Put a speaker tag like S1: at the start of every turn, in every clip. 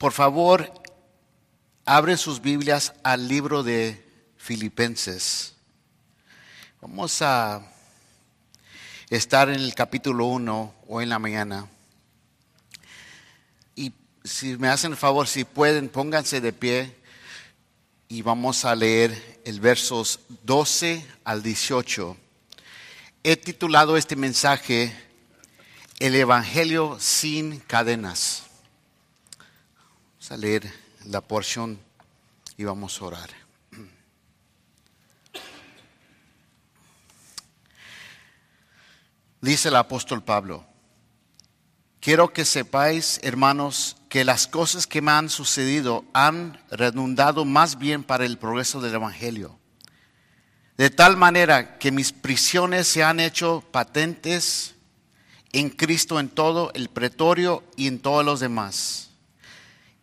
S1: por favor, abre sus Biblias al libro de Filipenses. Vamos a estar en el capítulo 1 o en la mañana. Y si me hacen el favor, si pueden, pónganse de pie y vamos a leer el versos 12 al 18. He titulado este mensaje El Evangelio sin cadenas. A leer la porción y vamos a orar. Dice el apóstol Pablo, quiero que sepáis, hermanos, que las cosas que me han sucedido han redundado más bien para el progreso del Evangelio. De tal manera que mis prisiones se han hecho patentes en Cristo en todo el pretorio y en todos los demás.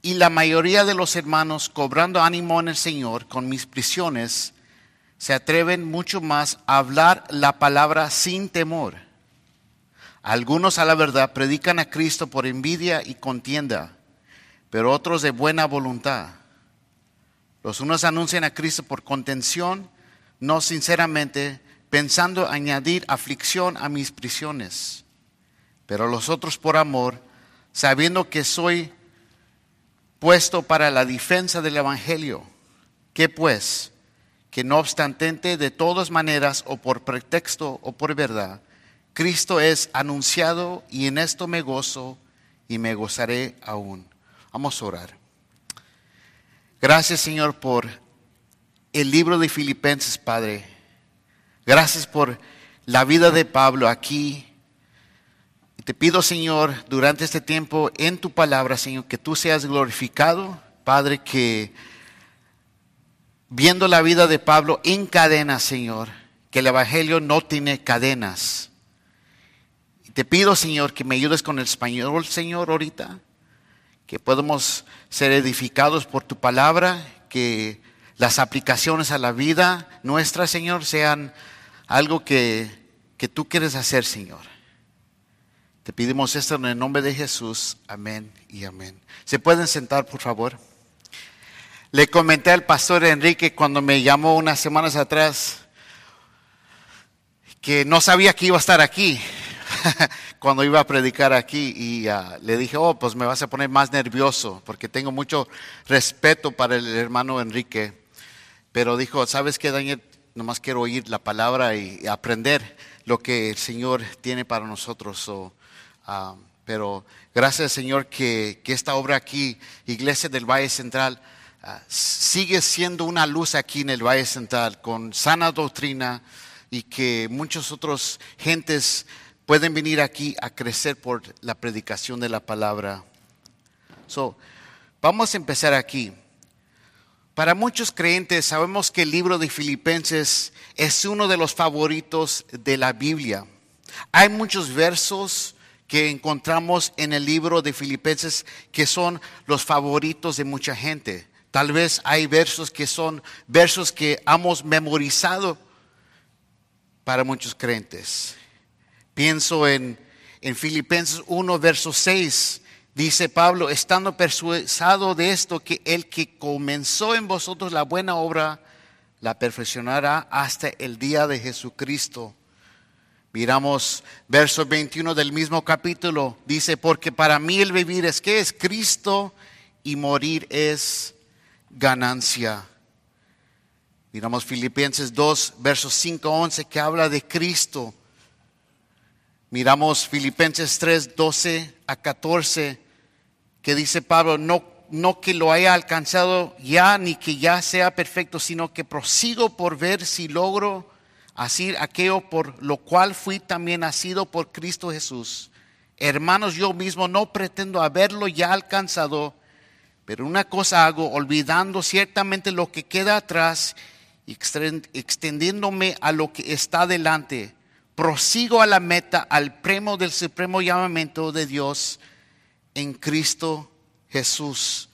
S1: Y la mayoría de los hermanos, cobrando ánimo en el Señor con mis prisiones, se atreven mucho más a hablar la palabra sin temor algunos a la verdad predican a Cristo por envidia y contienda, pero otros de buena voluntad. Los unos anuncian a Cristo por contención, no sinceramente, pensando añadir aflicción a mis prisiones, pero los otros por amor, sabiendo que soy puesto para la defensa del Evangelio. ¿Qué pues? Que no obstante, de todas maneras, o por pretexto o por verdad, Cristo es anunciado y en esto me gozo y me gozaré aún. Vamos a orar. Gracias Señor por el libro de Filipenses, Padre. Gracias por la vida de Pablo aquí. Te pido, Señor, durante este tiempo en tu palabra, Señor, que tú seas glorificado, Padre, que viendo la vida de Pablo en cadenas, Señor, que el Evangelio no tiene cadenas te pido, Señor, que me ayudes con el español, Señor, ahorita, que podamos ser edificados por tu palabra, que las aplicaciones a la vida nuestra, Señor, sean algo que, que tú quieres hacer, Señor. Te pedimos esto en el nombre de Jesús. Amén y amén. ¿Se pueden sentar, por favor? Le comenté al pastor Enrique cuando me llamó unas semanas atrás que no sabía que iba a estar aquí. cuando iba a predicar aquí y ah, le dije, oh, pues me vas a poner más nervioso porque tengo mucho respeto para el hermano Enrique. Pero dijo, ¿sabes qué, Daniel? Nomás quiero oír la palabra y, aprender lo que el Señor tiene para nosotros. Ah, pero gracias, Señor, que, esta obra aquí, Iglesia del Valle Central, ah, sigue siendo una luz aquí en el Valle Central con sana doctrina y que muchos otros gentes pueden venir aquí a crecer por la predicación de la palabra. So, vamos a empezar aquí. Para muchos creyentes sabemos que el libro de Filipenses es uno de los favoritos de la Biblia. Hay muchos versos que encontramos en el libro de Filipenses que son los favoritos de mucha gente. Tal vez hay versos que son versos que hemos memorizado para muchos creyentes. Pienso en, en Filipenses 1, verso 6. Dice Pablo, estando persuasado de esto, que el que comenzó en vosotros la buena obra, la perfeccionará hasta el día de Jesucristo. Miramos verso 21 del mismo capítulo. Dice, porque para mí el vivir es que es Cristo y morir es ganancia. Miramos Filipenses 2, versos 5 11, que habla de Cristo Miramos Filipenses 3, 12 a 14, que dice Pablo, no, no que lo haya alcanzado ya, ni que ya sea perfecto, sino que prosigo por ver si logro hacer aquello por lo cual fui también nacido por Cristo Jesús. Hermanos, yo mismo no pretendo haberlo ya alcanzado, pero una cosa hago, olvidando ciertamente lo que queda atrás, extendiéndome a lo que está delante prosigo a la meta, al premio del supremo llamamiento de Dios en Cristo Jesús.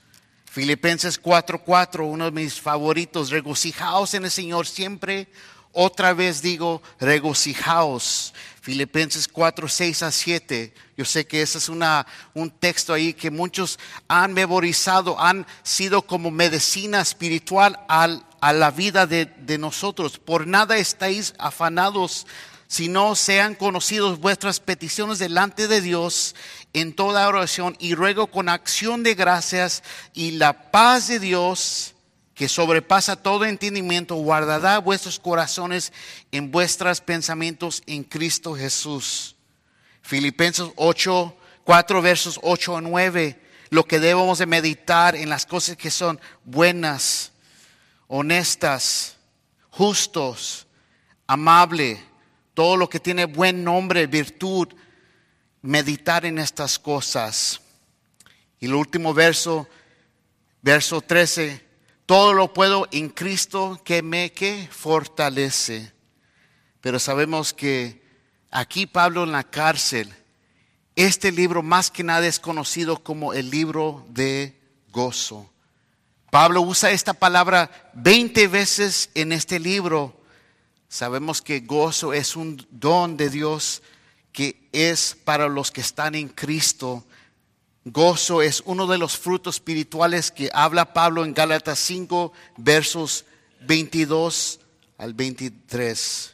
S1: Filipenses 4:4, uno de mis favoritos, regocijaos en el Señor siempre. Otra vez digo, regocijaos. Filipenses 4, 6 a 7. Yo sé que ese es una, un texto ahí que muchos han memorizado, han sido como medicina espiritual al, a la vida de, de nosotros. Por nada estáis afanados, sino sean conocidos vuestras peticiones delante de Dios en toda oración y ruego con acción de gracias y la paz de Dios que sobrepasa todo entendimiento, guardará vuestros corazones en vuestros pensamientos en Cristo Jesús. Filipenses 8, 4 versos 8 a 9, lo que debemos de meditar en las cosas que son buenas, honestas, justos, amable, todo lo que tiene buen nombre, virtud, meditar en estas cosas. Y el último verso, verso 13, todo lo puedo en Cristo que me que fortalece. Pero sabemos que aquí Pablo en la cárcel, este libro más que nada es conocido como el libro de gozo. Pablo usa esta palabra 20 veces en este libro. Sabemos que gozo es un don de Dios que es para los que están en Cristo. Gozo es uno de los frutos espirituales que habla Pablo en Gálatas 5, versos 22 al 23.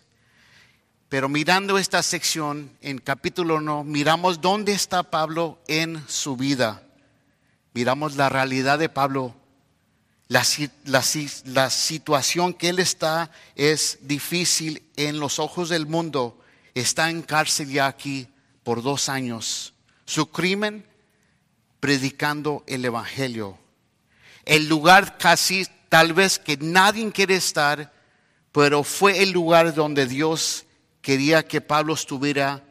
S1: Pero mirando esta sección en capítulo 1, miramos dónde está Pablo en su vida. Miramos la realidad de Pablo. La, la, la situación que él está es difícil en los ojos del mundo está en cárcel ya aquí por dos años. Su crimen, predicando el Evangelio. El lugar casi tal vez que nadie quiere estar, pero fue el lugar donde Dios quería que Pablo estuviera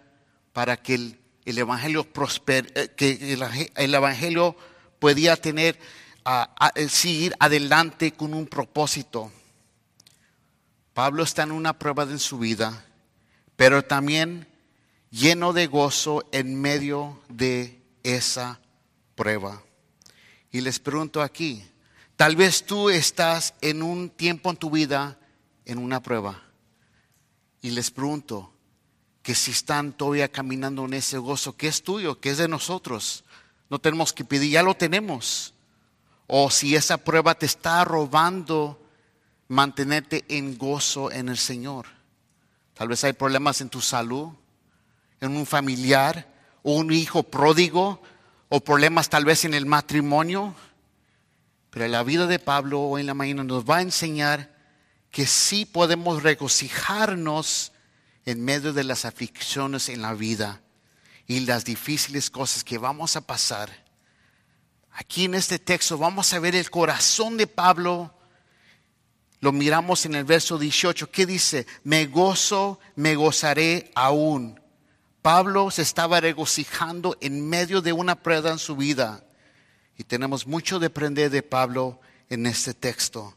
S1: para que el, Evangelio prosper, eh, que el, Evangelio podía tener, a, seguir adelante con un propósito. Pablo está en una prueba de su vida pero también lleno de gozo en medio de esa prueba. Y les pregunto aquí, tal vez tú estás en un tiempo en tu vida en una prueba. Y les pregunto que si están todavía caminando en ese gozo, que es tuyo, que es de nosotros. No tenemos que pedir, ya lo tenemos. O si esa prueba te está robando mantenerte en gozo en el Señor. Tal vez hay problemas en tu salud, en un familiar, o un hijo pródigo, o problemas tal vez en el matrimonio. Pero la vida de Pablo hoy en la mañana nos va a enseñar que sí podemos regocijarnos en medio de las aflicciones en la vida y las difíciles cosas que vamos a pasar. Aquí en este texto vamos a ver el corazón de Pablo lo miramos en el verso 18. ¿Qué dice? Me gozo, me gozaré aún. Pablo se estaba regocijando en medio de una prueba en su vida. Y tenemos mucho de aprender de Pablo en este texto.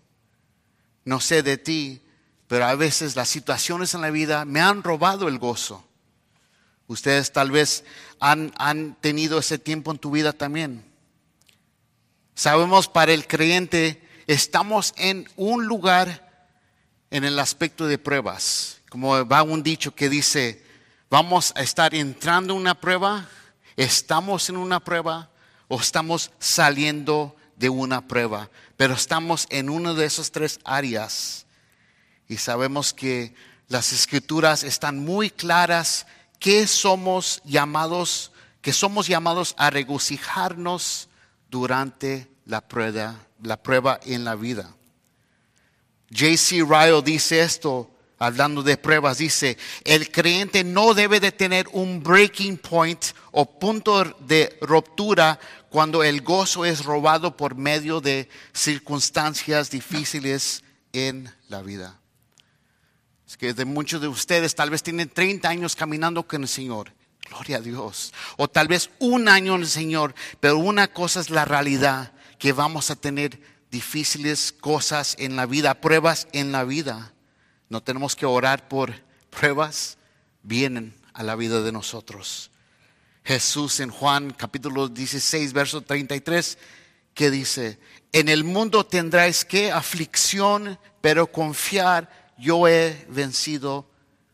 S1: No sé de ti, pero a veces las situaciones en la vida me han robado el gozo. Ustedes tal vez han, han tenido ese tiempo en tu vida también. Sabemos para el creyente estamos en un lugar en el aspecto de pruebas. Como va un dicho que dice, vamos a estar entrando en una prueba, estamos en una prueba o estamos saliendo de una prueba, pero estamos en una de esas tres áreas. Y sabemos que las escrituras están muy claras que somos llamados, que somos llamados a regocijarnos durante la prueba la prueba en la vida. J.C. Ryle dice esto, hablando de pruebas, dice, el creyente no debe de tener un breaking point o punto de ruptura cuando el gozo es robado por medio de circunstancias difíciles en la vida. Es que de muchos de ustedes tal vez tienen 30 años caminando con el Señor. Gloria a Dios. O tal vez un año en el Señor. Pero una cosa es la realidad que vamos a tener difíciles cosas en la vida, pruebas en la vida. No tenemos que orar por pruebas, vienen a la vida de nosotros. Jesús en Juan capítulo 16, verso 33, que dice, en el mundo tendráis que aflicción, pero confiar, yo he vencido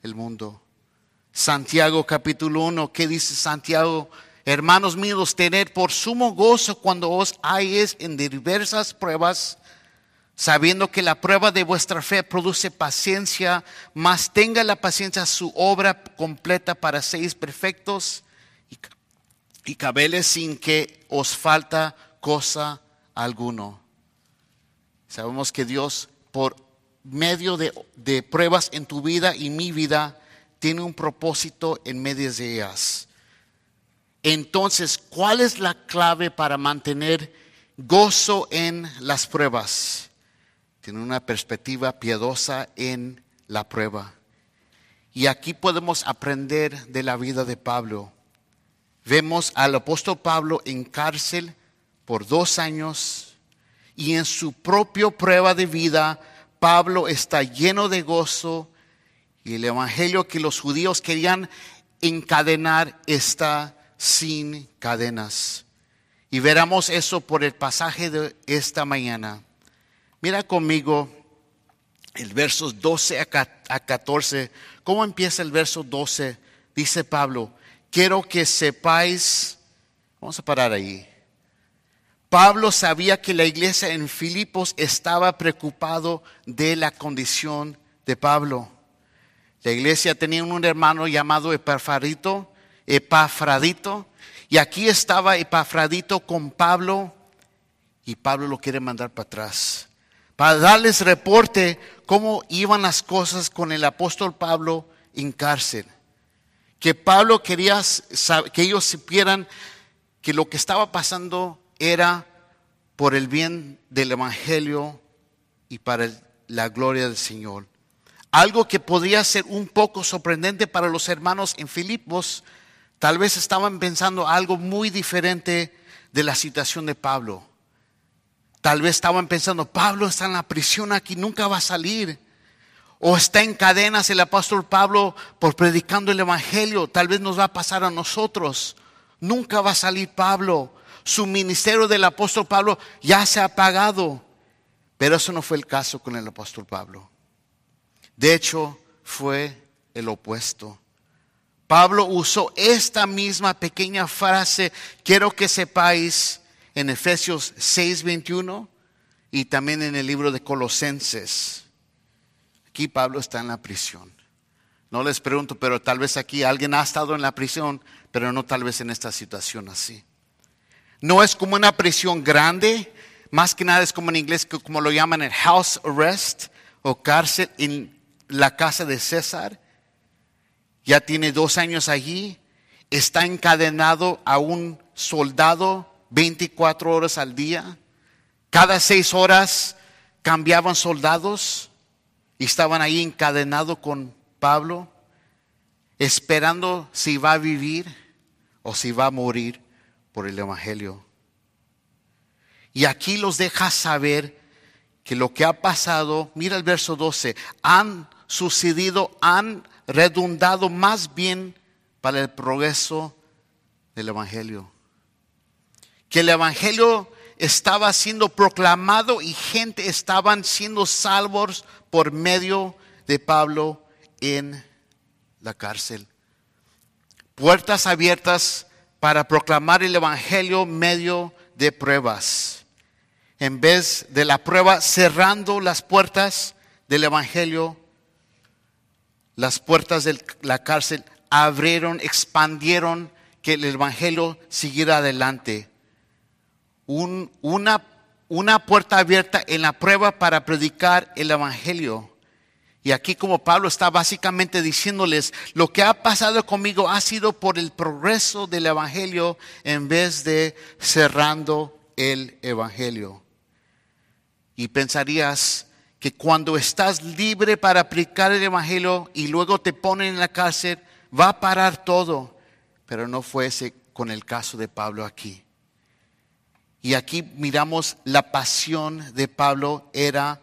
S1: el mundo. Santiago capítulo 1, ¿qué dice Santiago? Hermanos míos, tened por sumo gozo cuando os halles en diversas pruebas, sabiendo que la prueba de vuestra fe produce paciencia, mas tenga la paciencia su obra completa para seis perfectos y, cabeles sin que os falta cosa alguno. Sabemos que Dios, por medio de, de pruebas en tu vida y mi vida, tiene un propósito en medio de ellas. Entonces, ¿cuál es la clave para mantener gozo en las pruebas? Tiene una perspectiva piadosa en la prueba. Y aquí podemos aprender de la vida de Pablo. Vemos al apóstol Pablo en cárcel por dos años y en su propia prueba de vida, Pablo está lleno de gozo y el evangelio que los judíos querían encadenar está sin cadenas. Y veremos eso por el pasaje de esta mañana. Mira conmigo el versos 12 a 14. ¿Cómo empieza el verso 12? Dice Pablo, quiero que sepáis, vamos a parar ahí. Pablo sabía que la iglesia en Filipos estaba preocupado de la condición de Pablo. La iglesia tenía un hermano llamado Epafradito, Epafradito, y aquí estaba Epafradito con Pablo, y Pablo lo quiere mandar para atrás, para darles reporte cómo iban las cosas con el apóstol Pablo en cárcel. Que Pablo quería que ellos supieran que lo que estaba pasando era por el bien del Evangelio y para la gloria del Señor. Algo que podría ser un poco sorprendente para los hermanos en Filipos, tal vez estaban pensando algo muy diferente de la situación de Pablo. Tal vez estaban pensando, Pablo está en la prisión aquí, nunca va a salir. O está en cadenas el apóstol Pablo por predicando el Evangelio. Tal vez nos va a pasar a nosotros. Nunca va a salir Pablo. Su ministerio del apóstol Pablo ya se ha apagado. Pero eso no fue el caso con el apóstol Pablo. De hecho, fue el opuesto. Pablo usó esta misma pequeña frase, quiero que sepáis, en Efesios 6:21 y también en el libro de Colosenses. Aquí Pablo está en la prisión. No les pregunto, pero tal vez aquí alguien ha estado en la prisión, pero no tal vez en esta situación así. No es como una prisión grande, más que nada es como en inglés, como lo llaman el house arrest o cárcel en la casa de César, ya tiene dos años allí, está encadenado a un soldado 24 horas al día, cada seis horas cambiaban soldados y estaban ahí encadenados con Pablo, esperando si va a vivir o si va a morir por el Evangelio. Y aquí los deja saber que lo que ha pasado, mira el verso 12, han sucedido han redundado más bien para el progreso del Evangelio. Que el Evangelio estaba siendo proclamado y gente estaban siendo salvos por medio de Pablo en la cárcel. Puertas abiertas para proclamar el Evangelio medio de pruebas. En vez de la prueba cerrando las puertas del Evangelio, las puertas de la cárcel abrieron, expandieron que el Evangelio siguiera adelante. Una, una puerta abierta en la prueba para predicar el Evangelio. Y aquí como Pablo está básicamente diciéndoles, lo que ha pasado conmigo ha sido por el progreso del Evangelio en vez de cerrando el Evangelio. Y pensarías, que cuando estás libre para aplicar el Evangelio y luego te ponen en la cárcel, va a parar todo. Pero no fue ese con el caso de Pablo aquí. Y aquí miramos la pasión de Pablo era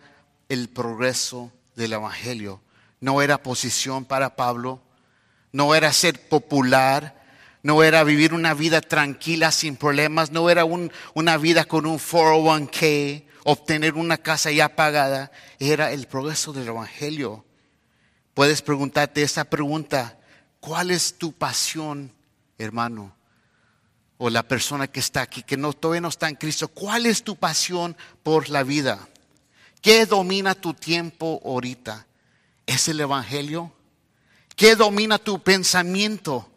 S1: el progreso del Evangelio. No era posición para Pablo, no era ser popular, no era vivir una vida tranquila sin problemas, no era una vida con un 401k obtener una casa ya pagada, era el progreso del Evangelio. Puedes preguntarte esa pregunta, ¿cuál es tu pasión, hermano? O la persona que está aquí, que no, todavía no está en Cristo, ¿cuál es tu pasión por la vida? ¿Qué domina tu tiempo ahorita? ¿Es el Evangelio? ¿Qué domina tu pensamiento?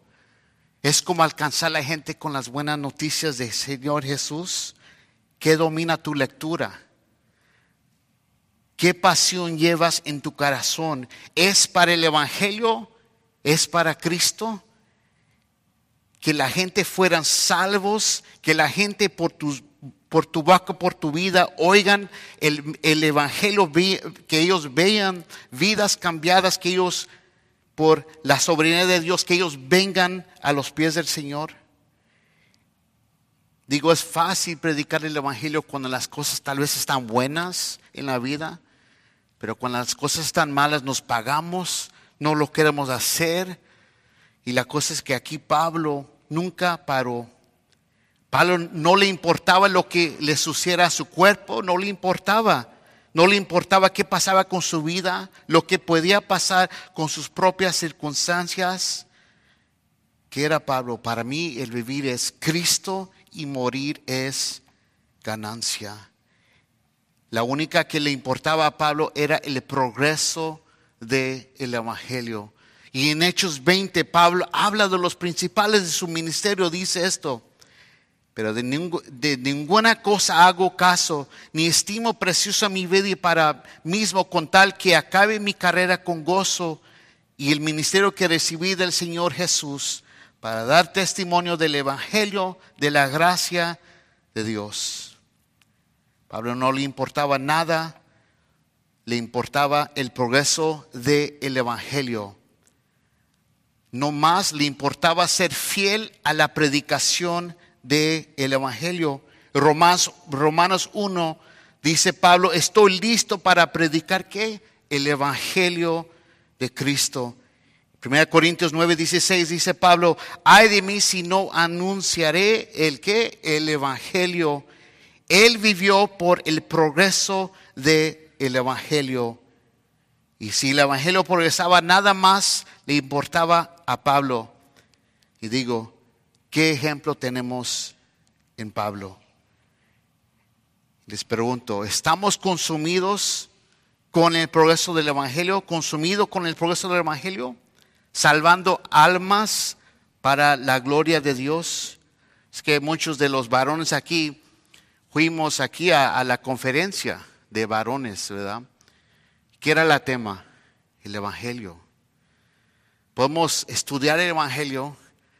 S1: ¿Es como alcanzar a la gente con las buenas noticias del Señor Jesús? ¿Qué domina tu lectura? ¿Qué pasión llevas en tu corazón? ¿Es para el Evangelio? ¿Es para Cristo? Que la gente fueran salvos, que la gente por, por tu boca, por tu vida, oigan el, el Evangelio, que ellos vean vidas cambiadas, que ellos por la soberanía de Dios, que ellos vengan a los pies del Señor. Digo, es fácil predicar el Evangelio cuando las cosas tal vez están buenas en la vida. Pero cuando las cosas están malas nos pagamos, no lo queremos hacer. Y la cosa es que aquí Pablo nunca paró. Pablo no le importaba lo que le sucediera a su cuerpo, no le importaba. No le importaba qué pasaba con su vida, lo que podía pasar con sus propias circunstancias. ¿Qué era Pablo? Para mí el vivir es Cristo y morir es ganancia. La única que le importaba a Pablo era el progreso del Evangelio. Y en Hechos 20 Pablo habla de los principales de su ministerio, dice esto. Pero de, de, ninguna cosa hago caso, ni estimo preciosa mi vida para mismo con tal que acabe mi carrera con gozo y el ministerio que recibí del Señor Jesús para dar testimonio del Evangelio, de la gracia de Dios. Pablo no le importaba nada, le importaba el progreso del Evangelio. No más le importaba ser fiel a la predicación del Evangelio. Romanos, Romanos 1 dice Pablo, estoy listo para predicar qué? El Evangelio de Cristo. 1 Corintios 9, 16 dice Pablo, ay de mí si no anunciaré el que el Evangelio él vivió por el progreso del Evangelio. Y si el Evangelio progresaba, nada más le importaba a Pablo. Y digo, ¿qué ejemplo tenemos en Pablo? Les pregunto, ¿estamos consumidos con el progreso del Evangelio? ¿Consumidos con el progreso del Evangelio? ¿Salvando almas para la gloria de Dios? Es que muchos de los varones aquí fuimos aquí a, la conferencia de varones, ¿verdad? ¿Qué era el tema? El Evangelio. Podemos estudiar el Evangelio,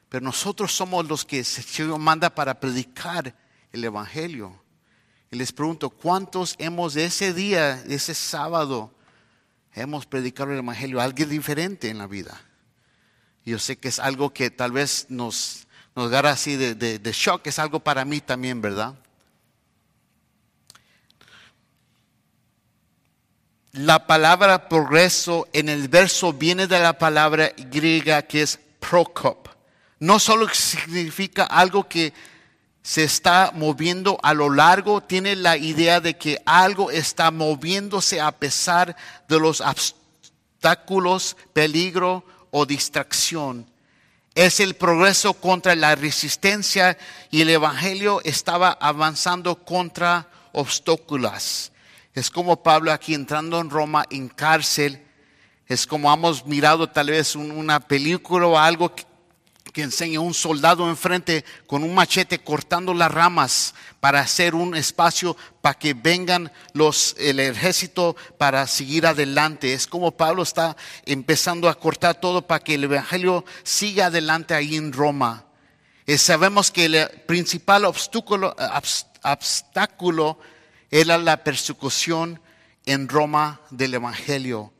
S1: pero nosotros somos los que se manda para predicar el Evangelio. Y les pregunto, ¿cuántos hemos de ese día, de ese sábado, hemos predicado el Evangelio? Alguien diferente en la vida. Yo sé que es algo que tal vez nos, nos así de, de shock, es algo para mí también, ¿verdad? La palabra progreso en el verso viene de la palabra griega que es prokop. No solo significa algo que se está moviendo a lo largo, tiene la idea de que algo está moviéndose a pesar de los obstáculos, peligro o distracción. Es el progreso contra la resistencia y el Evangelio estaba avanzando contra obstáculos. Es como Pablo aquí entrando en Roma en cárcel. Es como hemos mirado tal vez una película o algo que, enseña un soldado enfrente con un machete cortando las ramas para hacer un espacio para que vengan los, el ejército para seguir adelante. Es como Pablo está empezando a cortar todo para que el evangelio siga adelante ahí en Roma. Eh, sabemos que el principal obstáculo, obstáculo era la persecución en Roma del Evangelio.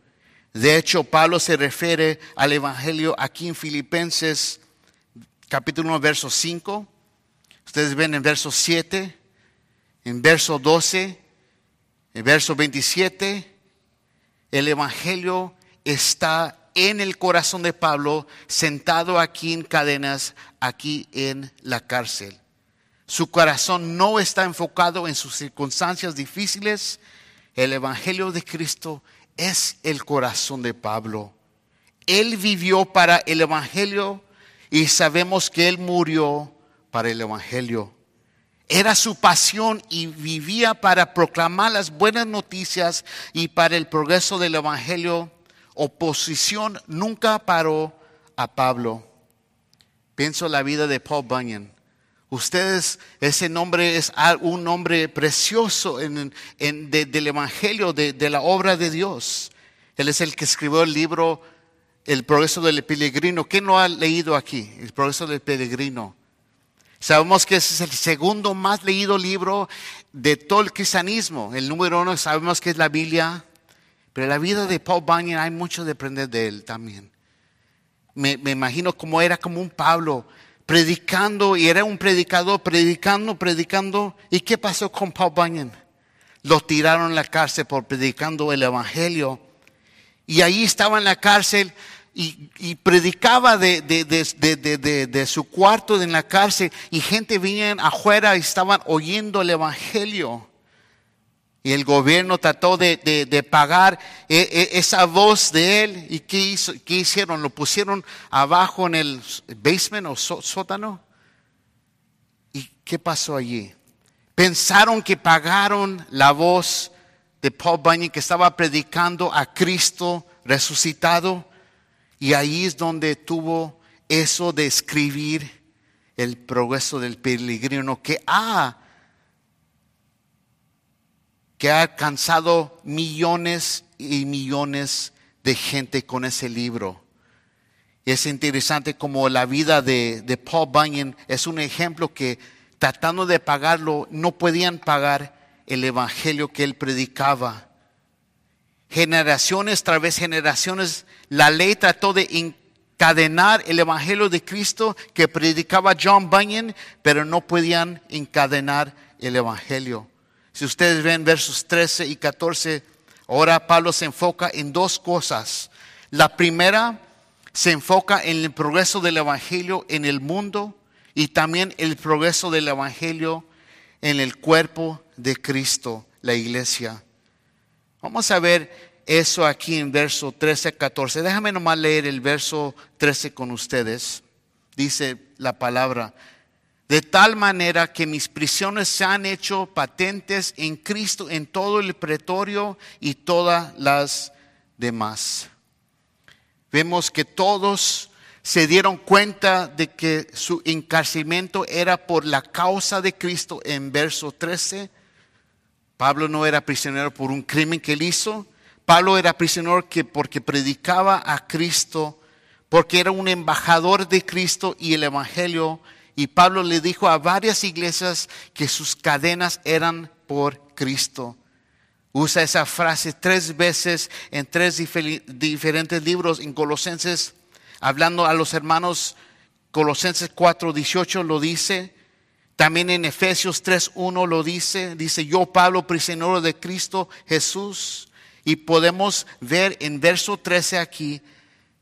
S1: De hecho, Pablo se refiere al Evangelio aquí en Filipenses capítulo 1, verso 5. Ustedes ven en verso 7, en verso 12, en verso 27. El Evangelio está en el corazón de Pablo, sentado aquí en cadenas, aquí en la cárcel. Su corazón no está enfocado en sus circunstancias difíciles. El Evangelio de Cristo es el corazón de Pablo. Él vivió para el Evangelio y sabemos que Él murió para el Evangelio. Era su pasión y vivía para proclamar las buenas noticias y para el progreso del Evangelio. Oposición nunca paró a Pablo. Pienso la vida de Paul Bunyan. Ustedes, ese nombre es un nombre precioso en, del Evangelio, de, de, la obra de Dios. Él es el que escribió el libro El progreso del peregrino. ¿Quién lo ha leído aquí? El progreso del peregrino. Sabemos que ese es el segundo más leído libro de todo el cristianismo. El número uno sabemos que es la Biblia. Pero en la vida de Paul Bunyan hay mucho de aprender de él también. Me, me imagino cómo era como un Pablo predicando y era un predicador, predicando, predicando. ¿Y qué pasó con Paul Bunyan? Lo tiraron a la cárcel por predicando el Evangelio. Y ahí estaba en la cárcel y, predicaba de, de, su cuarto en la cárcel y gente venía afuera y estaban oyendo el Evangelio. Y el gobierno trató de, pagar e, e, esa voz de él. ¿Y qué, hizo, qué hicieron? Lo pusieron abajo en el basement o sótano. ¿Y qué pasó allí? Pensaron que pagaron la voz de Paul Bunyan que estaba predicando a Cristo resucitado. Y ahí es donde tuvo eso de escribir el progreso del peregrino que ha que ha alcanzado millones y millones de gente con ese libro. Es interesante como la vida de, de Paul Bunyan es un ejemplo que tratando de pagarlo no podían pagar el evangelio que él predicaba. Generaciones tras generaciones, la ley trató de encadenar el evangelio de Cristo que predicaba John Bunyan, pero no podían encadenar el evangelio. Si ustedes ven versos 13 y 14, ahora Pablo se enfoca en dos cosas. La primera se enfoca en el progreso del Evangelio en el mundo y también el progreso del Evangelio en el cuerpo de Cristo, la iglesia. Vamos a ver eso aquí en verso 13 14. Déjame nomás leer el verso 13 con ustedes. Dice la palabra, de tal manera que mis prisiones se han hecho patentes en Cristo en todo el pretorio y todas las demás. Vemos que todos se dieron cuenta de que su encarcelamiento era por la causa de Cristo en verso 13. Pablo no era prisionero por un crimen que él hizo. Pablo era prisionero que porque predicaba a Cristo, porque era un embajador de Cristo y el Evangelio y Pablo le dijo a varias iglesias que sus cadenas eran por Cristo. Usa esa frase tres veces en tres diferentes libros. En Colosenses, hablando a los hermanos, Colosenses 4, 18 lo dice. También en Efesios 3, 1 lo dice. Dice, yo Pablo, prisionero de Cristo Jesús. Y podemos ver en verso 13 aquí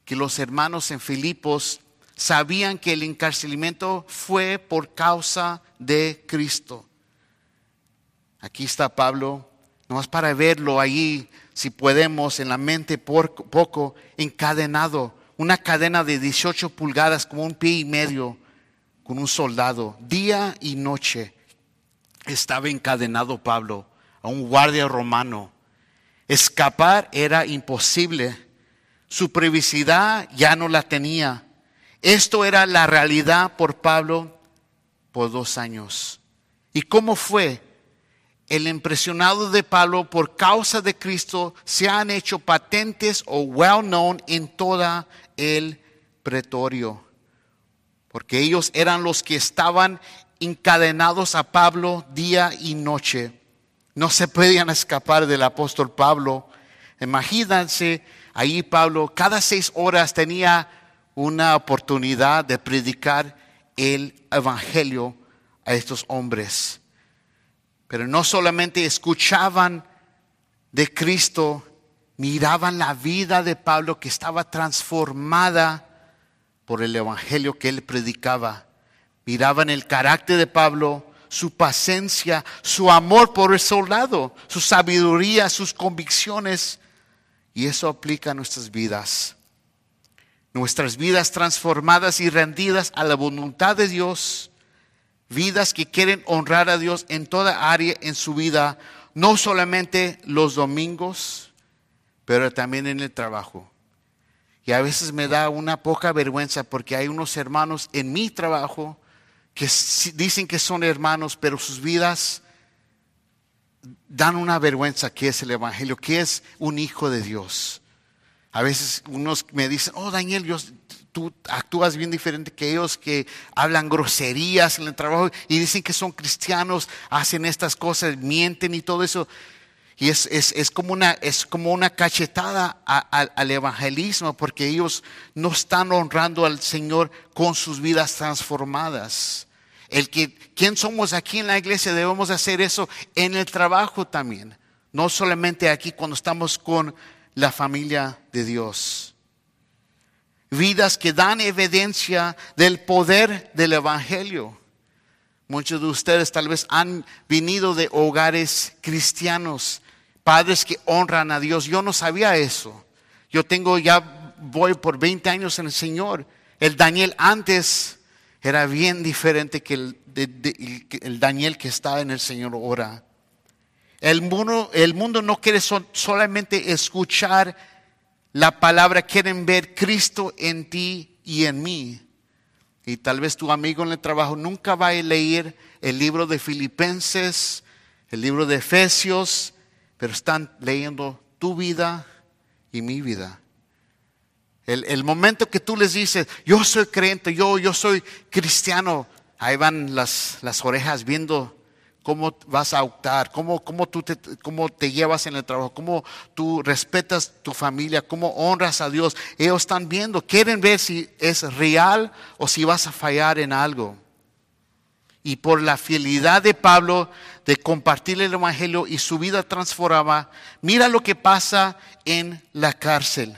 S1: que los hermanos en Filipos sabían que el encarcelamiento fue por causa de Cristo. Aquí está Pablo, nomás para verlo ahí, si podemos, en la mente por, poco, encadenado, una cadena de 18 pulgadas, como un pie y medio, con un soldado, día y noche. Estaba encadenado Pablo a un guardia romano. Escapar era imposible. Su privacidad ya no la tenía. Esto era la realidad por Pablo por dos años. ¿Y cómo fue? El impresionado de Pablo por causa de Cristo se han hecho patentes o well known en toda el pretorio. Porque ellos eran los que estaban encadenados a Pablo día y noche. No se podían escapar del apóstol Pablo. Imagínense, ahí Pablo cada seis horas tenía una oportunidad de predicar el Evangelio a estos hombres. Pero no solamente escuchaban de Cristo, miraban la vida de Pablo que estaba transformada por el Evangelio que él predicaba. Miraban el carácter de Pablo, su paciencia, su amor por el soldado, su sabiduría, sus convicciones. Y eso aplica a nuestras vidas. Nuestras vidas transformadas y rendidas a la voluntad de Dios, vidas que quieren honrar a Dios en toda área en su vida, no solamente los domingos, pero también en el trabajo. Y a veces me da una poca vergüenza porque hay unos hermanos en mi trabajo que dicen que son hermanos, pero sus vidas dan una vergüenza que es el Evangelio, que es un hijo de Dios. A veces unos me dicen, oh Daniel, tú actúas bien diferente que ellos que hablan groserías en el trabajo y dicen que son cristianos, hacen estas cosas, mienten y todo eso. Y es, como, una, es como una cachetada al evangelismo porque ellos no están honrando al Señor con sus vidas transformadas. El que, ¿Quién somos aquí en la iglesia? Debemos hacer eso en el trabajo también. No solamente aquí cuando estamos con la familia de Dios. Vidas que dan evidencia del poder del Evangelio. Muchos de ustedes tal vez han venido de hogares cristianos, padres que honran a Dios. Yo no sabía eso. Yo tengo ya, voy por 20 años en el Señor. El Daniel antes era bien diferente que el, el Daniel que está en el Señor ahora. El mundo, el mundo no quiere solamente escuchar la palabra, quieren ver Cristo en ti y en mí. Y tal vez tu amigo en el trabajo nunca va a leer el libro de Filipenses, el libro de Efesios, pero están leyendo tu vida y mi vida. El, el, momento que tú les dices, yo soy creyente, yo, yo soy cristiano, ahí van las, las orejas viendo cómo vas a optar, cómo, cómo, tú te, cómo te llevas en el trabajo, cómo tú respetas tu familia, cómo honras a Dios. Ellos están viendo, quieren ver si es real o si vas a fallar en algo. Y por la fidelidad de Pablo de compartir el Evangelio y su vida transformaba, mira lo que pasa en la cárcel.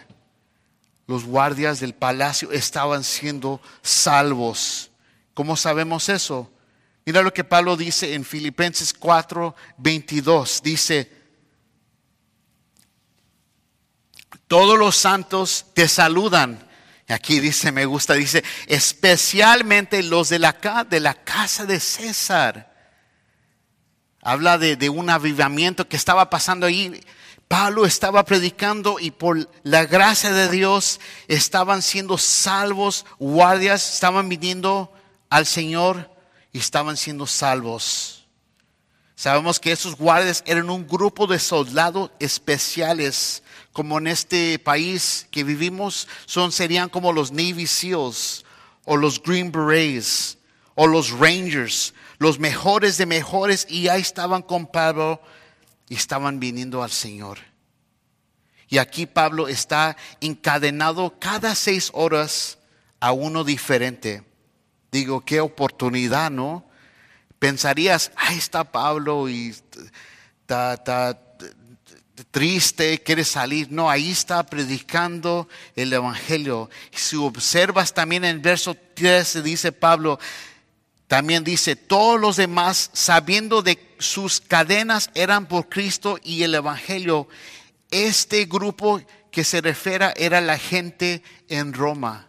S1: Los guardias del palacio estaban siendo salvos. ¿Cómo sabemos eso? Mira lo que Pablo dice en Filipenses 4, 22. Dice, todos los santos te saludan. Aquí dice, me gusta, dice, especialmente los de la, de la casa de César. Habla de, de un avivamiento que estaba pasando ahí. Pablo estaba predicando y por la gracia de Dios estaban siendo salvos, guardias, estaban viniendo al Señor y estaban siendo salvos. Sabemos que esos guardias eran un grupo de soldados especiales, como en este país que vivimos, son, serían como los Navy SEALs o los Green Berets o los Rangers, los mejores de mejores, y ahí estaban con Pablo y estaban viniendo al Señor. Y aquí Pablo está encadenado cada seis horas a uno diferente. Digo, qué oportunidad, ¿no? Pensarías, ahí está Pablo y está, triste, quiere salir. No, ahí está predicando el Evangelio. Si observas también en verso 13, dice Pablo, también dice, todos los demás, sabiendo de sus cadenas eran por Cristo y el Evangelio, este grupo que se refiere era la gente en Roma.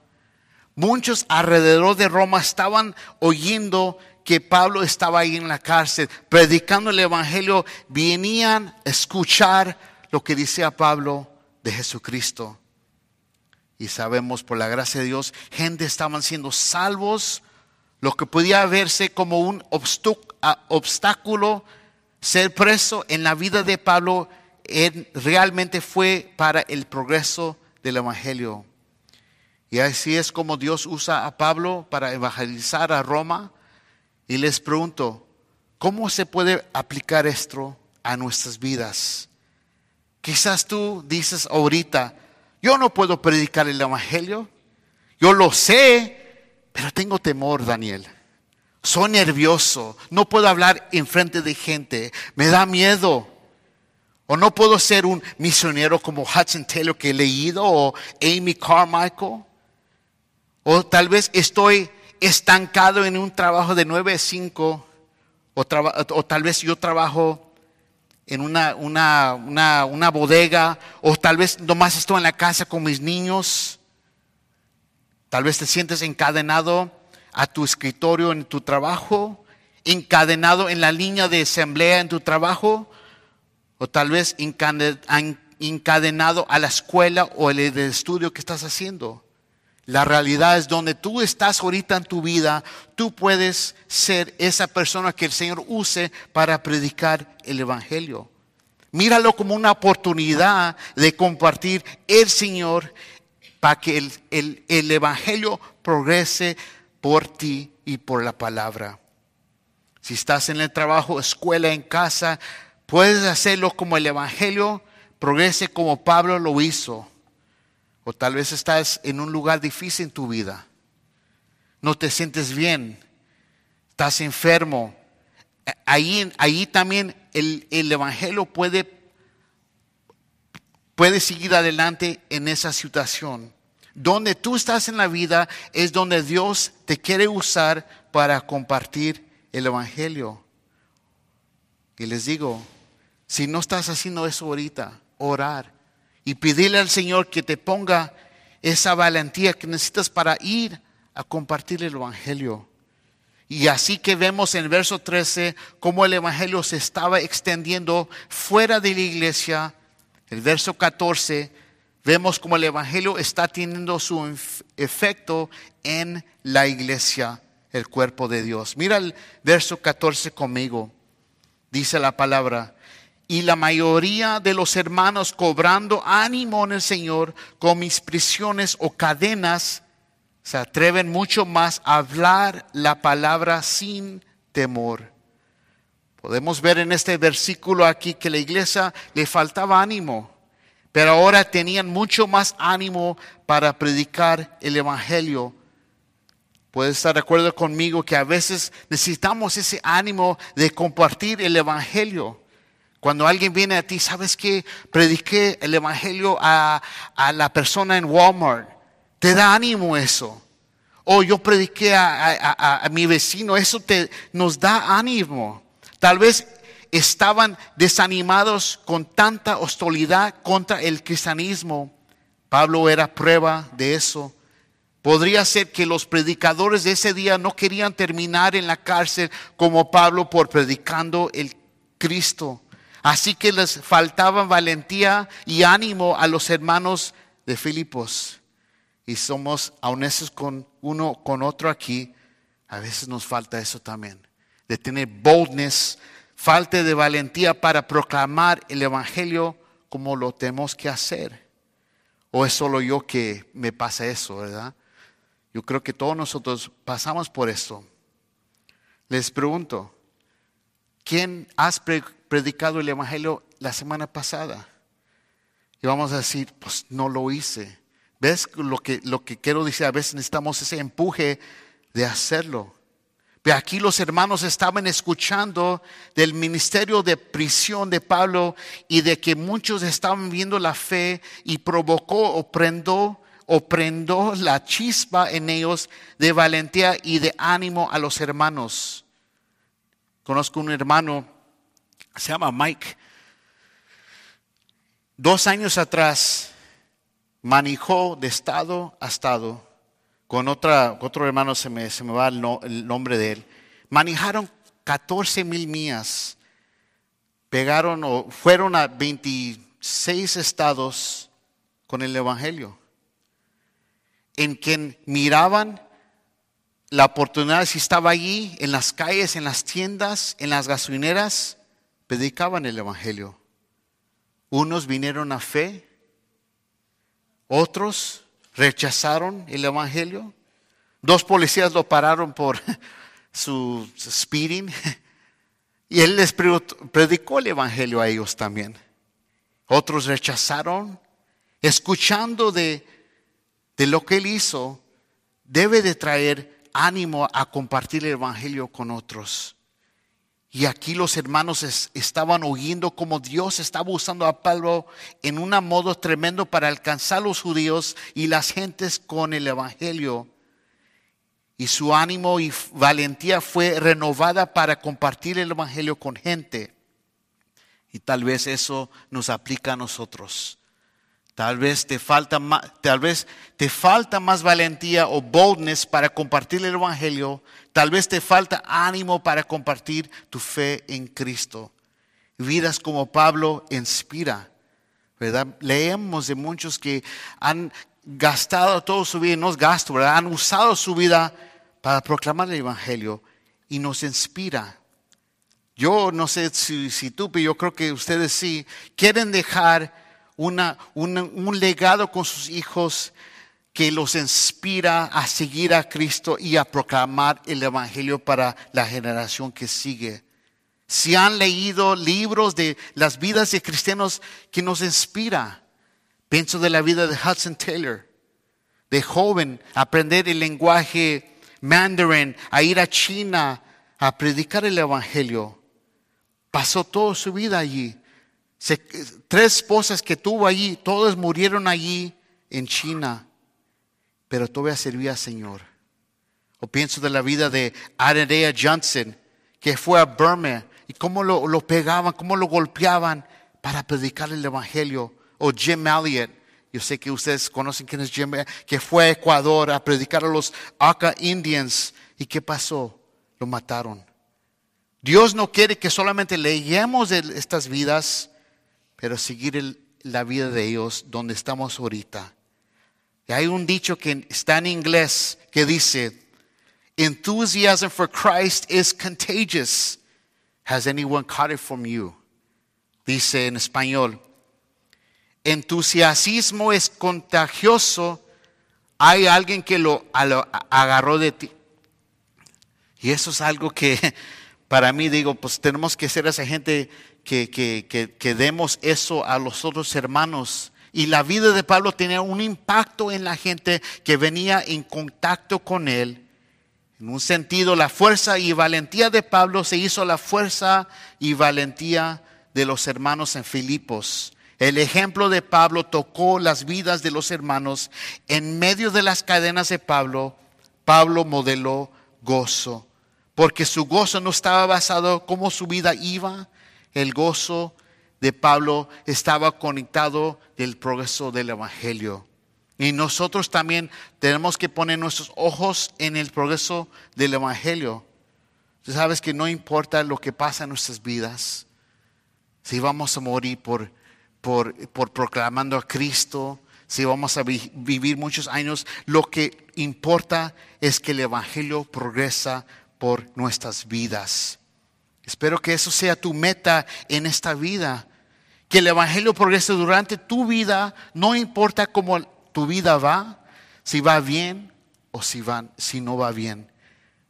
S1: Muchos alrededor de Roma estaban oyendo que Pablo estaba ahí en la cárcel, predicando el Evangelio, venían a escuchar lo que decía Pablo de Jesucristo. Y sabemos por la gracia de Dios, gente estaban siendo salvos, lo que podía verse como un obstáculo, ser preso en la vida de Pablo, realmente fue para el progreso del Evangelio. Y así es como Dios usa a Pablo para evangelizar a Roma. Y les pregunto, ¿cómo se puede aplicar esto a nuestras vidas? Quizás tú dices ahorita, yo no puedo predicar el Evangelio. Yo lo sé, pero tengo temor, Daniel. Soy nervioso, no puedo hablar en frente de gente, me da miedo. O no puedo ser un misionero como Hudson Taylor que he leído o Amy Carmichael. O tal vez estoy estancado en un trabajo de 9 a 5. O, tal vez yo trabajo en una, una, una, una bodega. O tal vez nomás estoy en la casa con mis niños. Tal vez te sientes encadenado a tu escritorio en tu trabajo, encadenado en la línea de asamblea en tu trabajo, o tal vez encadenado a la escuela o el estudio que estás haciendo. La realidad es donde tú estás ahorita en tu vida, tú puedes ser esa persona que el Señor use para predicar el Evangelio. Míralo como una oportunidad de compartir el Señor para que el, el Evangelio progrese por ti y por la palabra. Si estás en el trabajo, escuela, en casa, puedes hacerlo como el Evangelio progrese como Pablo lo hizo. O tal vez estás en un lugar difícil en tu vida. No te sientes bien. Estás enfermo. Ahí, ahí también el, el Evangelio puede, puede seguir adelante en esa situación. Donde tú estás en la vida es donde Dios te quiere usar para compartir el Evangelio. Y les digo, si no estás haciendo eso ahorita, orar y pedirle al Señor que te ponga esa valentía que necesitas para ir a compartir el Evangelio. Y así que vemos en verso 13 cómo el Evangelio se estaba extendiendo fuera de la iglesia. El verso 14 vemos cómo el Evangelio está teniendo su efecto en la iglesia, el cuerpo de Dios. Mira el verso 14 conmigo. Dice la palabra, y la mayoría de los hermanos cobrando ánimo en el Señor con mis prisiones o cadenas, se atreven mucho más a hablar la palabra sin temor. Podemos ver en este versículo aquí que la iglesia le faltaba ánimo, pero ahora tenían mucho más ánimo para predicar el Evangelio. Puedes estar de acuerdo conmigo que a veces necesitamos ese ánimo de compartir el Evangelio. Cuando alguien viene a ti, ¿sabes qué? Prediqué el Evangelio a, la persona en Walmart. Te da ánimo eso. O yo prediqué a, mi vecino. Eso te, nos da ánimo. Tal vez estaban desanimados con tanta hostilidad contra el cristianismo. Pablo era prueba de eso. Podría ser que los predicadores de ese día no querían terminar en la cárcel como Pablo por predicando el Cristo. Así que les faltaba valentía y ánimo a los hermanos de Filipos. Y somos honestos con uno, con otro aquí. A veces nos falta eso también. De tener boldness, falta de valentía para proclamar el Evangelio como lo tenemos que hacer. ¿O es solo yo que me pasa eso, verdad? Yo creo que todos nosotros pasamos por eso. Les pregunto, ¿quién has predicado el Evangelio la semana pasada. Y vamos a decir, pues no lo hice. ¿Ves lo que, lo que quiero decir? A veces necesitamos ese empuje de hacerlo. Pero aquí los hermanos estaban escuchando del ministerio de prisión de Pablo y de que muchos estaban viendo la fe y provocó o prendó o prendó la chispa en ellos de valentía y de ánimo a los hermanos. Conozco un hermano se llama Mike. Dos años atrás manejó de estado a estado con otra, otro hermano, se me, se me va el, nombre de él. Manejaron 14 mil millas, pegaron o fueron a 26 estados con el Evangelio, en quien miraban la oportunidad si estaba allí, en las calles, en las tiendas, en las gasolineras, predicaban el Evangelio. Unos vinieron a fe, otros rechazaron el Evangelio. Dos policías lo pararon por su speeding y él les predicó el Evangelio a ellos también. Otros rechazaron, escuchando de, de lo que él hizo, debe de traer ánimo a compartir el Evangelio con otros. Y aquí los hermanos estaban oyendo como Dios estaba usando a Pablo en un modo tremendo para alcanzar a los judíos y las gentes con el Evangelio. Y su ánimo y valentía fue renovada para compartir el Evangelio con gente. Y tal vez eso nos aplica a nosotros. Tal vez te falta más, tal vez te falta más valentía o boldness para compartir el evangelio. Tal vez te falta ánimo para compartir tu fe en Cristo. Vidas como Pablo inspira, ¿verdad? Leemos de muchos que han gastado toda su vida, no es gasto, ¿verdad? Han usado su vida para proclamar el evangelio y nos inspira. Yo no sé si, si tú, pero yo creo que ustedes sí quieren dejar un legado con sus hijos que los inspira a seguir a Cristo y a proclamar el Evangelio para la generación que sigue. Si han leído libros de las vidas de cristianos que nos inspira, pienso de la vida de Hudson Taylor, de joven, aprender el lenguaje mandarín, a ir a China a predicar el Evangelio. Pasó toda su vida allí tres esposas que tuvo allí, todas murieron allí en China, pero todavía servía al Señor. O pienso de la vida de Arenea Johnson, que fue a Burma y cómo lo, pegaban, cómo lo golpeaban para predicar el Evangelio. O Jim Elliot, yo sé que ustedes conocen quién es Jim, que fue a Ecuador a predicar a los Aka Indians. ¿Y qué pasó? Lo mataron. Dios no quiere que solamente leemos de estas vidas, pero seguir la vida de ellos donde estamos ahorita. Y hay un dicho que está en inglés que dice, enthusiasm for Christ is contagious. Has anyone caught it from you? Dice en español, entusiasmo es contagioso. Hay alguien que lo, lo agarró de ti. Y eso es algo que para mí digo, pues tenemos que ser esa gente que, demos eso a los otros hermanos. Y la vida de Pablo tenía un impacto en la gente que venía en contacto con él. En un sentido, la fuerza y valentía de Pablo se hizo la fuerza y valentía de los hermanos en Filipos. El ejemplo de Pablo tocó las vidas de los hermanos. En medio de las cadenas de Pablo, Pablo modeló gozo, porque su gozo no estaba basado en cómo su vida iba, el gozo de Pablo estaba conectado del progreso del Evangelio. Y nosotros también tenemos que poner nuestros ojos en el progreso del Evangelio. Tú sabes que no importa lo que pasa en nuestras vidas, si vamos a morir por, por, por proclamando a Cristo, si vamos a vivir muchos años, lo que importa es que el Evangelio progresa por nuestras vidas. Espero que eso sea tu meta en esta vida. Que el Evangelio progrese durante tu vida, no importa cómo tu vida va, si va bien o si, no va bien.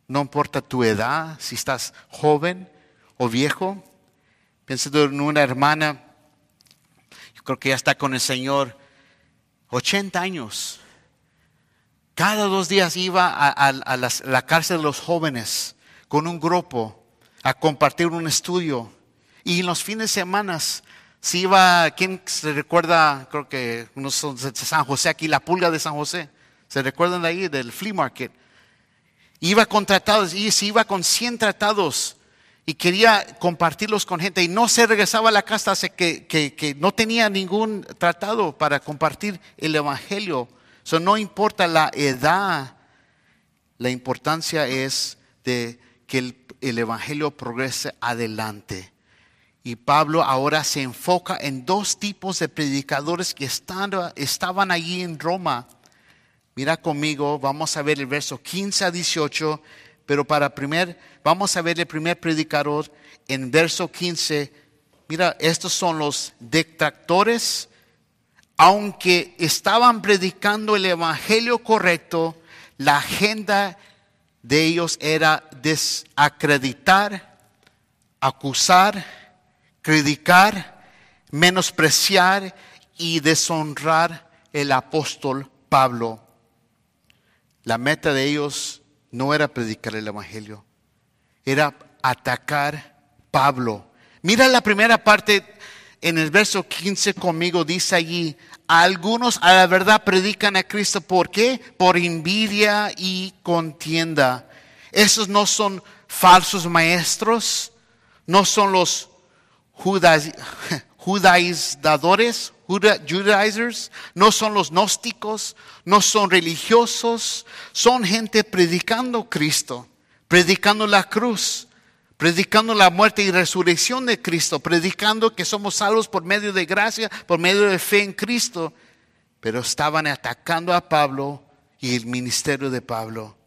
S1: No importa tu edad, si estás joven o viejo. Pienso en una hermana, yo creo que ya está con el Señor, 80 años. Cada dos días iba a, la cárcel de los jóvenes con un grupo a compartir un estudio. Y en los fines de semana si iba, ¿quién se recuerda? Creo que unos San José aquí, la pulga de San José. ¿Se recuerdan de ahí, del flea market? Iba con tratados y se iba con 100 tratados y quería compartirlos con gente y no se regresaba a la casa hasta que, que, no tenía ningún tratado para compartir el Evangelio. Eso no importa la edad, la importancia es de que el el Evangelio progrese adelante. Y Pablo ahora se enfoca en dos tipos de predicadores que estaban allí en Roma. Mira conmigo, vamos a ver el verso 15 a 18, pero para primer, vamos a ver el primer predicador en verso 15. Mira, estos son los detractores, aunque estaban predicando el evangelio correcto, la agenda de ellos era desacreditar, acusar, criticar, menospreciar y deshonrar el apóstol Pablo. La meta de ellos no era predicar el Evangelio, era atacar Pablo. Mira la primera parte en el verso 15 conmigo, dice allí, algunos a la verdad predican a Cristo. ¿Por qué? Por envidia y contienda. Esos no son falsos maestros, no son los judaizadores, judaizers, no son los gnósticos, no son religiosos, son gente predicando Cristo, predicando la cruz, predicando la muerte y resurrección de Cristo, predicando que somos salvos por medio de gracia, por medio de fe en Cristo, pero estaban atacando a Pablo y el ministerio de Pablo.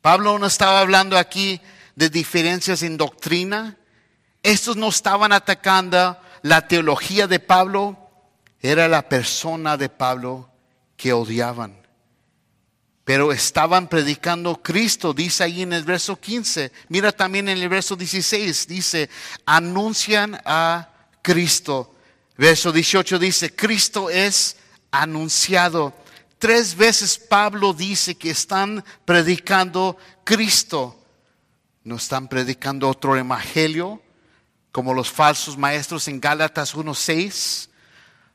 S1: Pablo no estaba hablando aquí de diferencias en doctrina. Estos no estaban atacando la teología de Pablo, era la persona de Pablo que odiaban. Pero estaban predicando Cristo, dice ahí en el verso 15. Mira también en el verso 16, dice, anuncian a Cristo. Verso 18 dice, Cristo es anunciado. Tres veces Pablo dice que están predicando Cristo. No están predicando otro evangelio como los falsos maestros en Gálatas 1.6.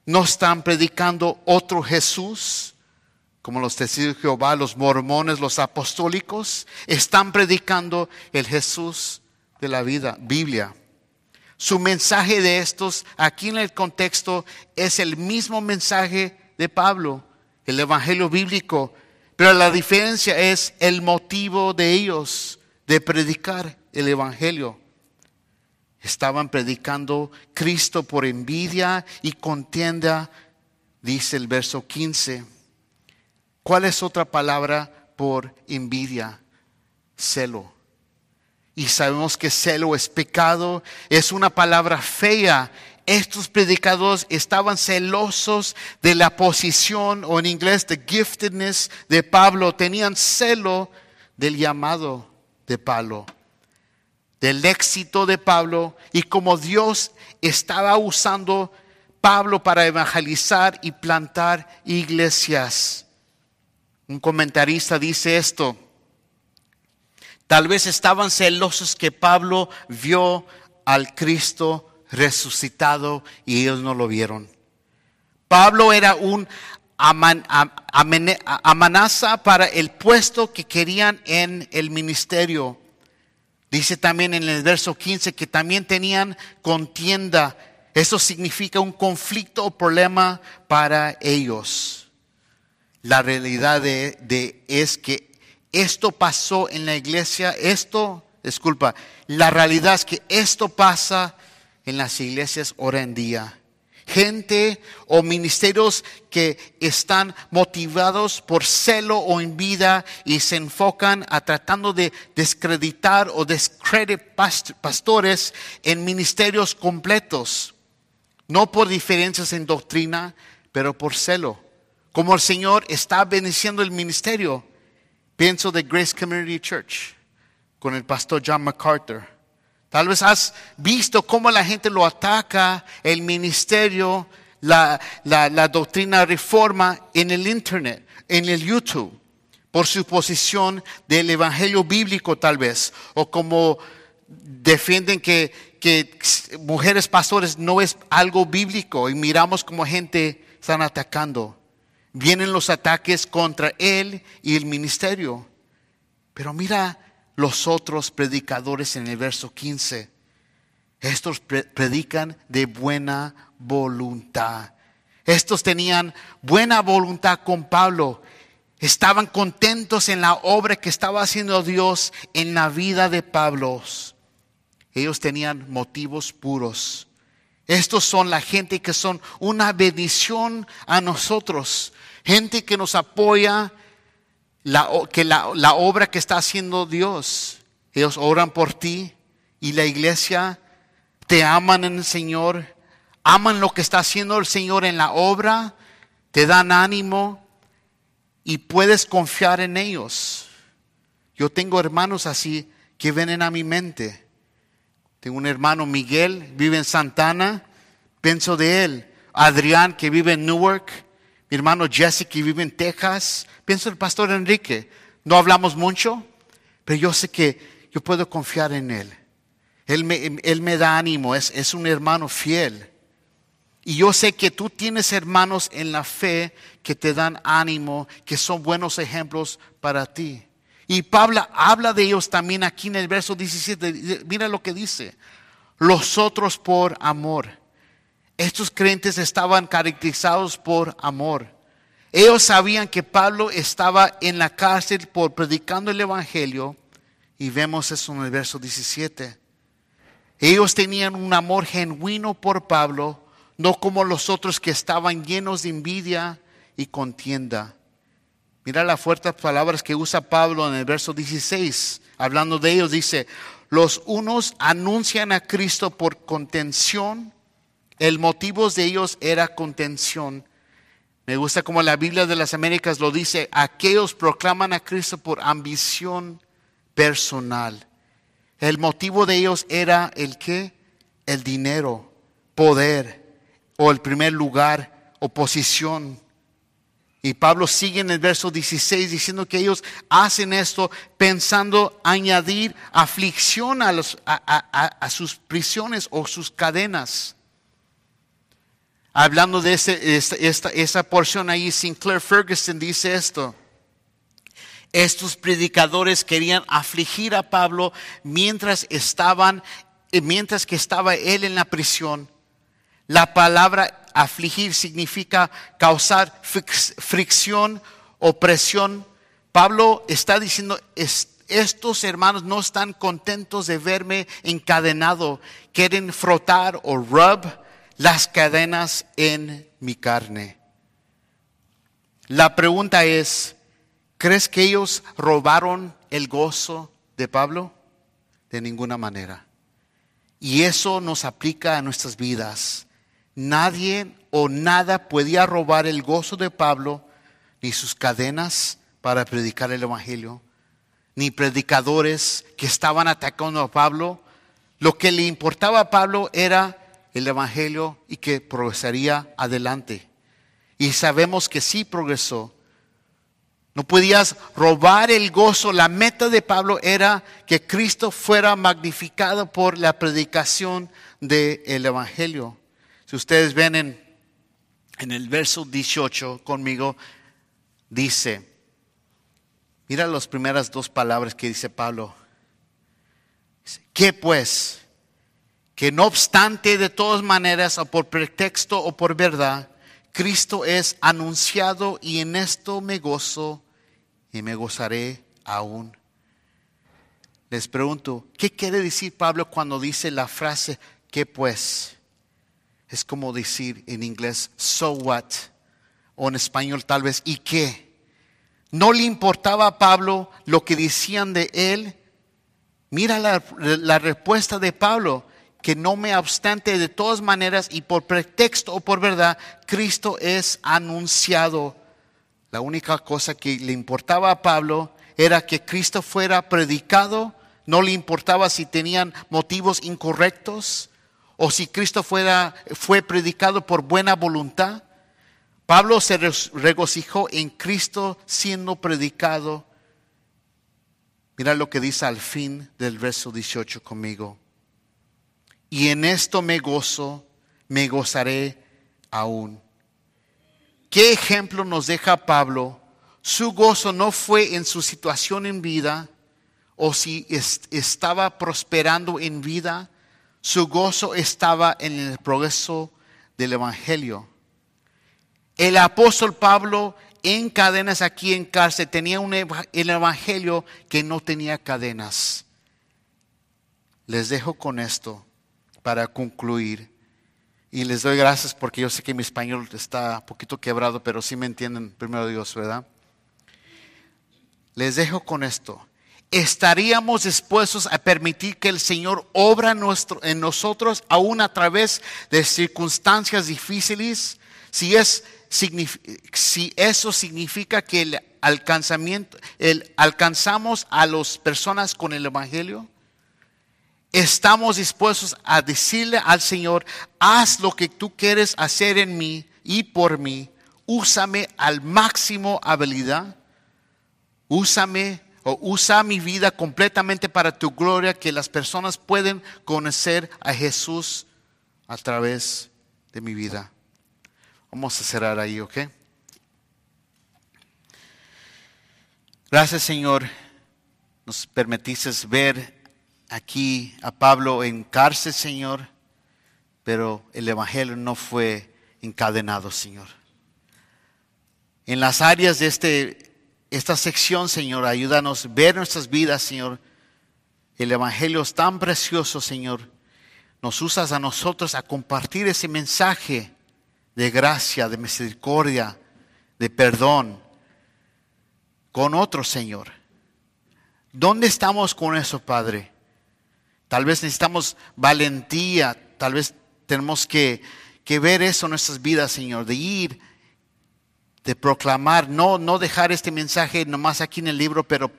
S1: No están predicando otro Jesús como los testigos de Jehová, los mormones, los apostólicos. Están predicando el Jesús de la vida, Biblia. Su mensaje de estos, aquí en el contexto, es el mismo mensaje de Pablo, el Evangelio bíblico, pero la diferencia es el motivo de ellos de predicar el Evangelio. Estaban predicando Cristo por envidia y contienda, dice el verso 15. ¿Cuál es otra palabra por envidia? Celo. Y sabemos que celo es pecado, es una palabra fea estos predicadores estaban celosos de la posición, o en inglés, the giftedness de Pablo. Tenían celo del llamado de Pablo, del éxito de Pablo, y como Dios estaba usando Pablo para evangelizar y plantar iglesias. Un comentarista dice esto. Tal vez estaban celosos que Pablo vio al Cristo resucitado y ellos no lo vieron. Pablo era un amenaza para el puesto que querían en el ministerio. Dice también en el verso 15 que también tenían contienda. Eso significa un conflicto o problema para ellos. La realidad de, es que esto pasó en la iglesia, esto, disculpa, la realidad es que esto pasa en las iglesias hoy en día. Gente o ministerios que están motivados por celo o envidia y se enfocan a tratando de descreditar o descreditar pastores en ministerios completos. No por diferencias en doctrina, pero por celo. Como el Señor está bendiciendo el ministerio. Pienso de Grace Community Church con el pastor John MacArthur Tal vez has visto cómo la gente lo ataca, el ministerio, la, doctrina reforma en el Internet, en el YouTube, por su posición del Evangelio bíblico tal vez, o como defienden que, mujeres pastores no es algo bíblico y miramos como gente están atacando. Vienen los ataques contra él y el ministerio. Pero mira los otros predicadores en el verso 15. Estos predican de buena voluntad. Estos tenían buena voluntad con Pablo. Estaban contentos en la obra que estaba haciendo Dios en la vida de Pablo. Ellos tenían motivos puros. Estos son la gente que son una bendición a nosotros. Gente que nos apoya, la, que la, obra que está haciendo Dios. Ellos oran por ti y la iglesia te aman en el Señor, aman lo que está haciendo el Señor en la obra, te dan ánimo y puedes confiar en ellos. Yo tengo hermanos así que vienen a mi mente. Tengo un hermano Miguel, vive en Santana, pienso de él. Adrián, que vive en Newark. Mi hermano Jesse, que vive en Texas. Pienso el pastor Enrique, no hablamos mucho, pero yo sé que yo puedo confiar en él. Él me, él me da ánimo, es, es un hermano fiel. Y yo sé que tú tienes hermanos en la fe que te dan ánimo, que son buenos ejemplos para ti. Y Pablo habla de ellos también aquí en el verso 17. Mira lo que dice. Los otros por amor. Estos creyentes estaban caracterizados por amor. Ellos sabían que Pablo estaba en la cárcel por predicando el Evangelio y vemos eso en el verso 17. Ellos tenían un amor genuino por Pablo, no como los otros que estaban llenos de envidia y contienda. Mira las fuertes palabras que usa Pablo en el verso 16. Hablando de ellos, dice, los unos anuncian a Cristo por contención. El motivo de ellos era contención. Me gusta como la Biblia de las Américas lo dice, aquellos proclaman a Cristo por ambición personal. El motivo de ellos era el que, el dinero, poder o el primer lugar o posición. Y Pablo sigue en el verso 16 diciendo que ellos hacen esto pensando añadir aflicción a, los, a, sus prisiones o sus cadenas. Hablando de ese, esa porción ahí, Sinclair Ferguson dice esto. Estos predicadores querían afligir a Pablo mientras estaban, eh, mientras que estaba él en la prisión. La palabra afligir significa causar fricción o presión. Pablo está diciendo, estos hermanos no están contentos de verme encadenado, quieren frotar o rub las cadenas en mi carne. La pregunta es, ¿crees que ellos robaron el gozo de Pablo? De ninguna manera. Y eso nos aplica a nuestras vidas. Nadie o nada podía robar el gozo de Pablo, ni sus cadenas para predicar el Evangelio, ni predicadores que estaban atacando a Pablo. Lo que le importaba a Pablo era el Evangelio y que progresaría adelante. Y sabemos que sí progresó. No podías robar el gozo. La meta de Pablo era que Cristo fuera magnificado por la predicación del Evangelio. Si ustedes ven en, en el verso 18 conmigo, dice, mira las primeras dos palabras que dice Pablo. ¿Qué pues? Que no obstante de todas maneras, o por pretexto o por verdad, Cristo es anunciado y en esto me gozo y me gozaré aún. Les pregunto, ¿qué quiere decir Pablo cuando dice la frase, ¿qué pues? es como decir en inglés, so what, o en español tal vez, ¿y qué? No le importaba a Pablo lo que decían de él. Mira la, la respuesta de Pablo, que no me obstante de todas maneras y por pretexto o por verdad, Cristo es anunciado. La única cosa que le importaba a Pablo era que Cristo fuera predicado, no le importaba si tenían motivos incorrectos, o si Cristo fuera, fue predicado por buena voluntad. Pablo se regocijó en Cristo siendo predicado. Mira lo que dice al fin del verso 18 conmigo. Y en esto me gozo, me gozaré aún. ¿Qué ejemplo nos deja Pablo? Su gozo no fue en su situación en vida o si estaba prosperando en vida su gozo estaba en el progreso del Evangelio. El apóstol Pablo en cadenas aquí en cárcel tenía un, el Evangelio que no tenía cadenas. Les dejo con esto para concluir. Y les doy gracias porque yo sé que mi español está un poquito quebrado, pero sí me entienden primero Dios, ¿verdad? Les dejo con esto estaríamos dispuestos a permitir que el Señor obra nuestro, en nosotros aún a través de circunstancias difíciles, si, es, si eso significa que el alcanzamiento, el, alcanzamos a las personas con el Evangelio, estamos dispuestos a decirle al Señor, haz lo que tú quieres hacer en mí y por mí, úsame al máximo habilidad, úsame usa mi vida completamente para tu gloria, que las personas pueden conocer a Jesús a través de mi vida. Vamos a cerrar ahí, ¿ok? Gracias Señor, nos permitiste ver aquí a Pablo en cárcel, Señor, pero el Evangelio no fue encadenado, Señor. En las áreas de este, esta sección, Señor, ayúdanos a ver nuestras vidas, Señor. El Evangelio es tan precioso, Señor. Nos usas a nosotros a compartir ese mensaje de gracia, de misericordia, de perdón con otros, Señor. ¿Dónde estamos con eso, Padre? Tal vez necesitamos valentía, tal vez tenemos que, que ver eso en nuestras vidas, Señor, de ir, de proclamar, no, no dejar este mensaje nomás aquí en el libro, pero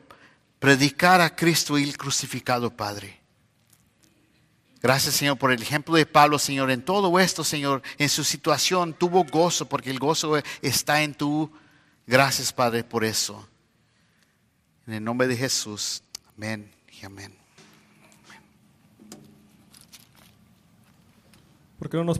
S1: predicar a Cristo y el crucificado, Padre. Gracias, Señor, por el ejemplo de Pablo, Señor. En todo esto, Señor, en su situación tuvo gozo, porque el gozo está en tú. Gracias, Padre, por eso. En el nombre de Jesús. Amén y amén.
S2: ¿Por qué no nos